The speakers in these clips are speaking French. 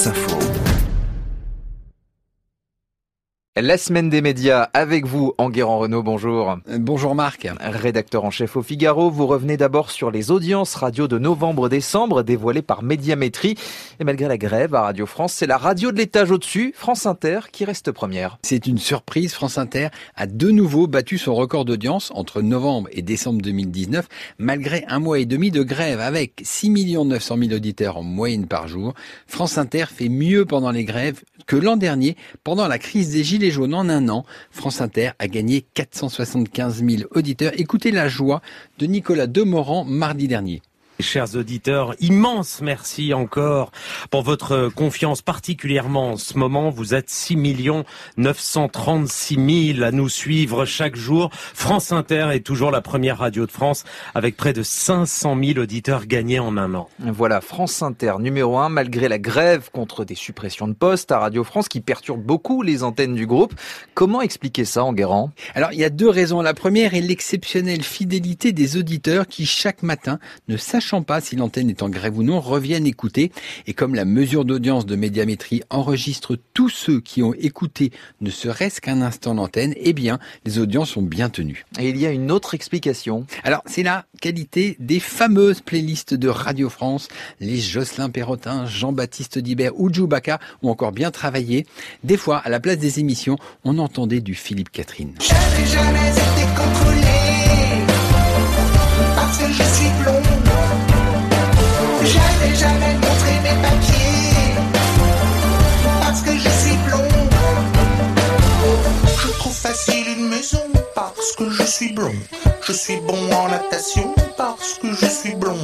France Info. La semaine des médias avec vous, Enguerrand Renault, bonjour. Bonjour Marc. Rédacteur en chef au Figaro, vous revenez d'abord sur les audiences radio de novembre-décembre dévoilées par Médiamétrie. Et malgré la grève à Radio France, c'est la radio de l'étage au-dessus, France Inter, qui reste première. C'est une surprise, France Inter a de nouveau battu son record d'audience entre novembre et décembre 2019, malgré un mois et demi de grève avec 6 900 000 auditeurs en moyenne par jour. France Inter fait mieux pendant les grèves que l'an dernier, pendant la crise des Gilets jaunes en un an. France Inter a gagné 475 000 auditeurs. Écoutez la joie de Nicolas Demorand mardi dernier. Chers auditeurs, immense merci encore pour votre confiance, particulièrement en ce moment. Vous êtes 6 936 000 à nous suivre chaque jour. France Inter est toujours la première radio de France avec près de 500 000 auditeurs gagnés en un an. Voilà, France Inter numéro 1 malgré la grève contre des suppressions de postes à Radio France qui perturbe beaucoup les antennes du groupe. Comment expliquer ça, Enguerrand? Alors, il y a deux raisons. La première est l'exceptionnelle fidélité des auditeurs qui, chaque matin, ne sachent pas si l'antenne est en grève ou non, reviennent écouter. Et comme la mesure d'audience de médiamétrie enregistre tous ceux qui ont écouté ne serait-ce qu'un instant l'antenne, eh bien, les audiences sont bien tenues. Et il y a une autre explication. Alors, c'est la qualité des fameuses playlists de Radio France. Les Jocelyn Perrotin, Jean-Baptiste Dibert ou Djoubaka ont encore bien travaillé. Des fois, à la place des émissions, on entendait du Philippe Catherine. Jamais, jamais été contrôlé parce que je suis blond. Je suis bon en natation parce que je suis blond.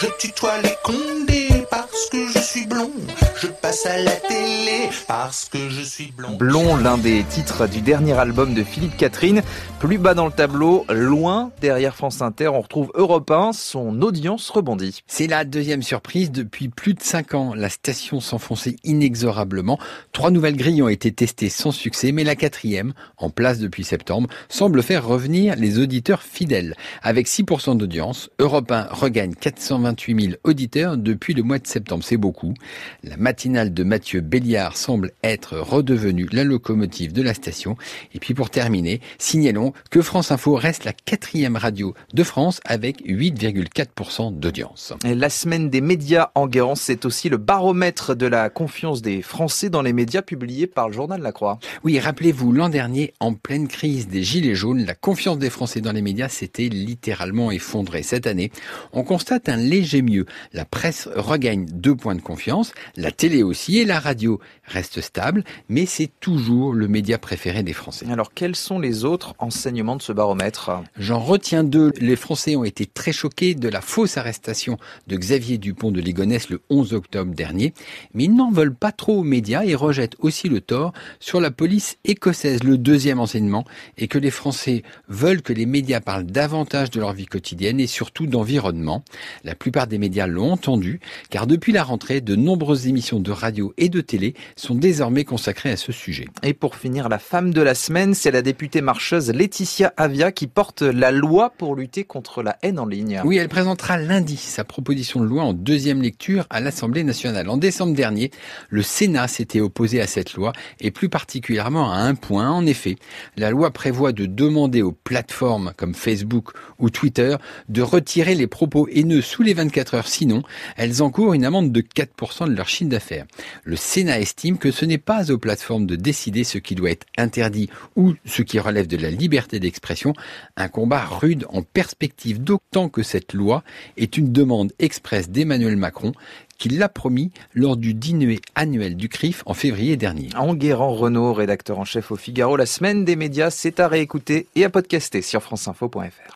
Je tutoie les condés que je suis blond. Je passe à la télé parce que je suis blond. Blond, l'un des titres du dernier album de Philippe Catherine. Plus bas dans le tableau, loin derrière France Inter, on retrouve Europe 1. Son audience rebondit. C'est la deuxième surprise. Depuis plus de cinq ans, la station s'enfonçait inexorablement. Trois nouvelles grilles ont été testées sans succès, mais la quatrième, en place depuis septembre, semble faire revenir les auditeurs fidèles. Avec 6% d'audience, Europe 1 regagne 428 000 auditeurs depuis le mois de septembre. C'est beaucoup. La matinale de Mathieu Béliard semble être redevenue la locomotive de la station. Et puis pour terminer, signalons que France Info reste la quatrième radio de France avec 8,4% d'audience. La semaine des médias en Guérance, c'est aussi le baromètre de la confiance des Français dans les médias publié par le journal La Croix. Oui, rappelez-vous, l'an dernier, en pleine crise des Gilets jaunes, la confiance des Français dans les médias s'était littéralement effondrée. Cette année, on constate un léger mieux. La presse regagne deux points de confiance, la télé aussi et la radio restent stables, mais c'est toujours le média préféré des Français. Alors, quels sont les autres enseignements de ce baromètre? J'en retiens deux. Les Français ont été très choqués de la fausse arrestation de Xavier Dupont de Ligonnès le 11 octobre dernier, mais ils n'en veulent pas trop aux médias et rejettent aussi le tort sur la police écossaise. Le deuxième enseignement est que les Français veulent que les médias parlent davantage de leur vie quotidienne et surtout d'environnement. La plupart des médias l'ont entendu, car depuis la rentrée, de nombreuses émissions de radio et de télé sont désormais consacrées à ce sujet. Et pour finir, la femme de la semaine, c'est la députée marcheuse Laetitia Avia qui porte la loi pour lutter contre la haine en ligne. Oui, elle présentera lundi sa proposition de loi en deuxième lecture à l'Assemblée nationale. En décembre dernier, le Sénat s'était opposé à cette loi et plus particulièrement à un point. En effet, la loi prévoit de demander aux plateformes comme Facebook ou Twitter de retirer les propos haineux sous les 24 heures. Sinon, elles encourent une de 4% de leur chiffre d'affaires. Le Sénat estime que ce n'est pas aux plateformes de décider ce qui doit être interdit ou ce qui relève de la liberté d'expression. Un combat rude en perspective d'autant que cette loi est une demande expresse d'Emmanuel Macron qui l'a promis lors du dîner annuel du CRIF en février dernier. Enguerrand Renault, rédacteur en chef au Figaro, la semaine des médias, c'est à réécouter et à podcaster sur franceinfo.fr.